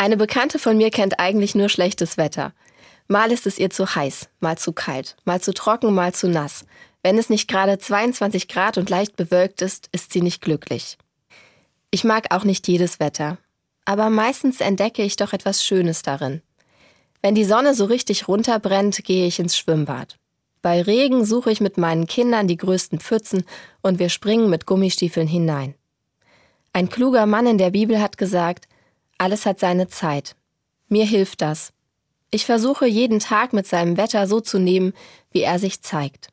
Eine Bekannte von mir kennt eigentlich nur schlechtes Wetter. Mal ist es ihr zu heiß, mal zu kalt, mal zu trocken, mal zu nass. Wenn es nicht gerade 22 Grad und leicht bewölkt ist, ist sie nicht glücklich. Ich mag auch nicht jedes Wetter, aber meistens entdecke ich doch etwas Schönes darin. Wenn die Sonne so richtig runterbrennt, gehe ich ins Schwimmbad. Bei Regen suche ich mit meinen Kindern die größten Pfützen und wir springen mit Gummistiefeln hinein. Ein kluger Mann in der Bibel hat gesagt, alles hat seine Zeit. Mir hilft das. Ich versuche jeden Tag mit seinem Wetter so zu nehmen, wie er sich zeigt.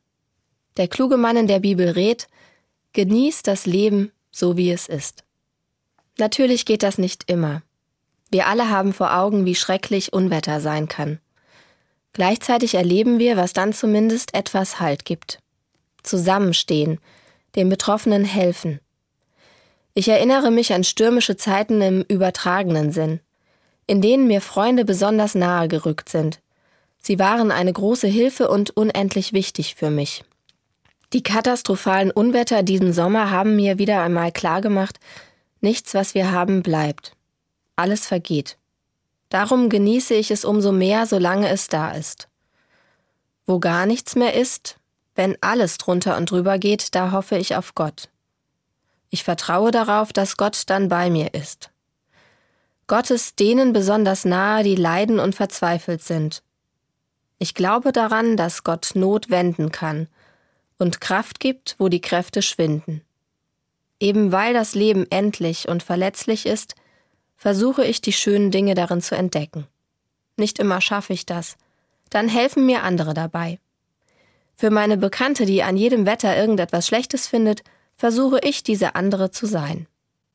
Der kluge Mann in der Bibel rät, genieß das Leben so wie es ist. Natürlich geht das nicht immer. Wir alle haben vor Augen, wie schrecklich Unwetter sein kann. Gleichzeitig erleben wir, was dann zumindest etwas Halt gibt. Zusammenstehen, den Betroffenen helfen, ich erinnere mich an stürmische Zeiten im übertragenen Sinn, in denen mir Freunde besonders nahe gerückt sind. Sie waren eine große Hilfe und unendlich wichtig für mich. Die katastrophalen Unwetter diesen Sommer haben mir wieder einmal klargemacht, nichts, was wir haben, bleibt. Alles vergeht. Darum genieße ich es umso mehr, solange es da ist. Wo gar nichts mehr ist, wenn alles drunter und drüber geht, da hoffe ich auf Gott. Ich vertraue darauf, dass Gott dann bei mir ist. Gott ist denen besonders nahe, die leiden und verzweifelt sind. Ich glaube daran, dass Gott Not wenden kann und Kraft gibt, wo die Kräfte schwinden. Eben weil das Leben endlich und verletzlich ist, versuche ich die schönen Dinge darin zu entdecken. Nicht immer schaffe ich das. Dann helfen mir andere dabei. Für meine Bekannte, die an jedem Wetter irgendetwas Schlechtes findet, versuche ich diese andere zu sein.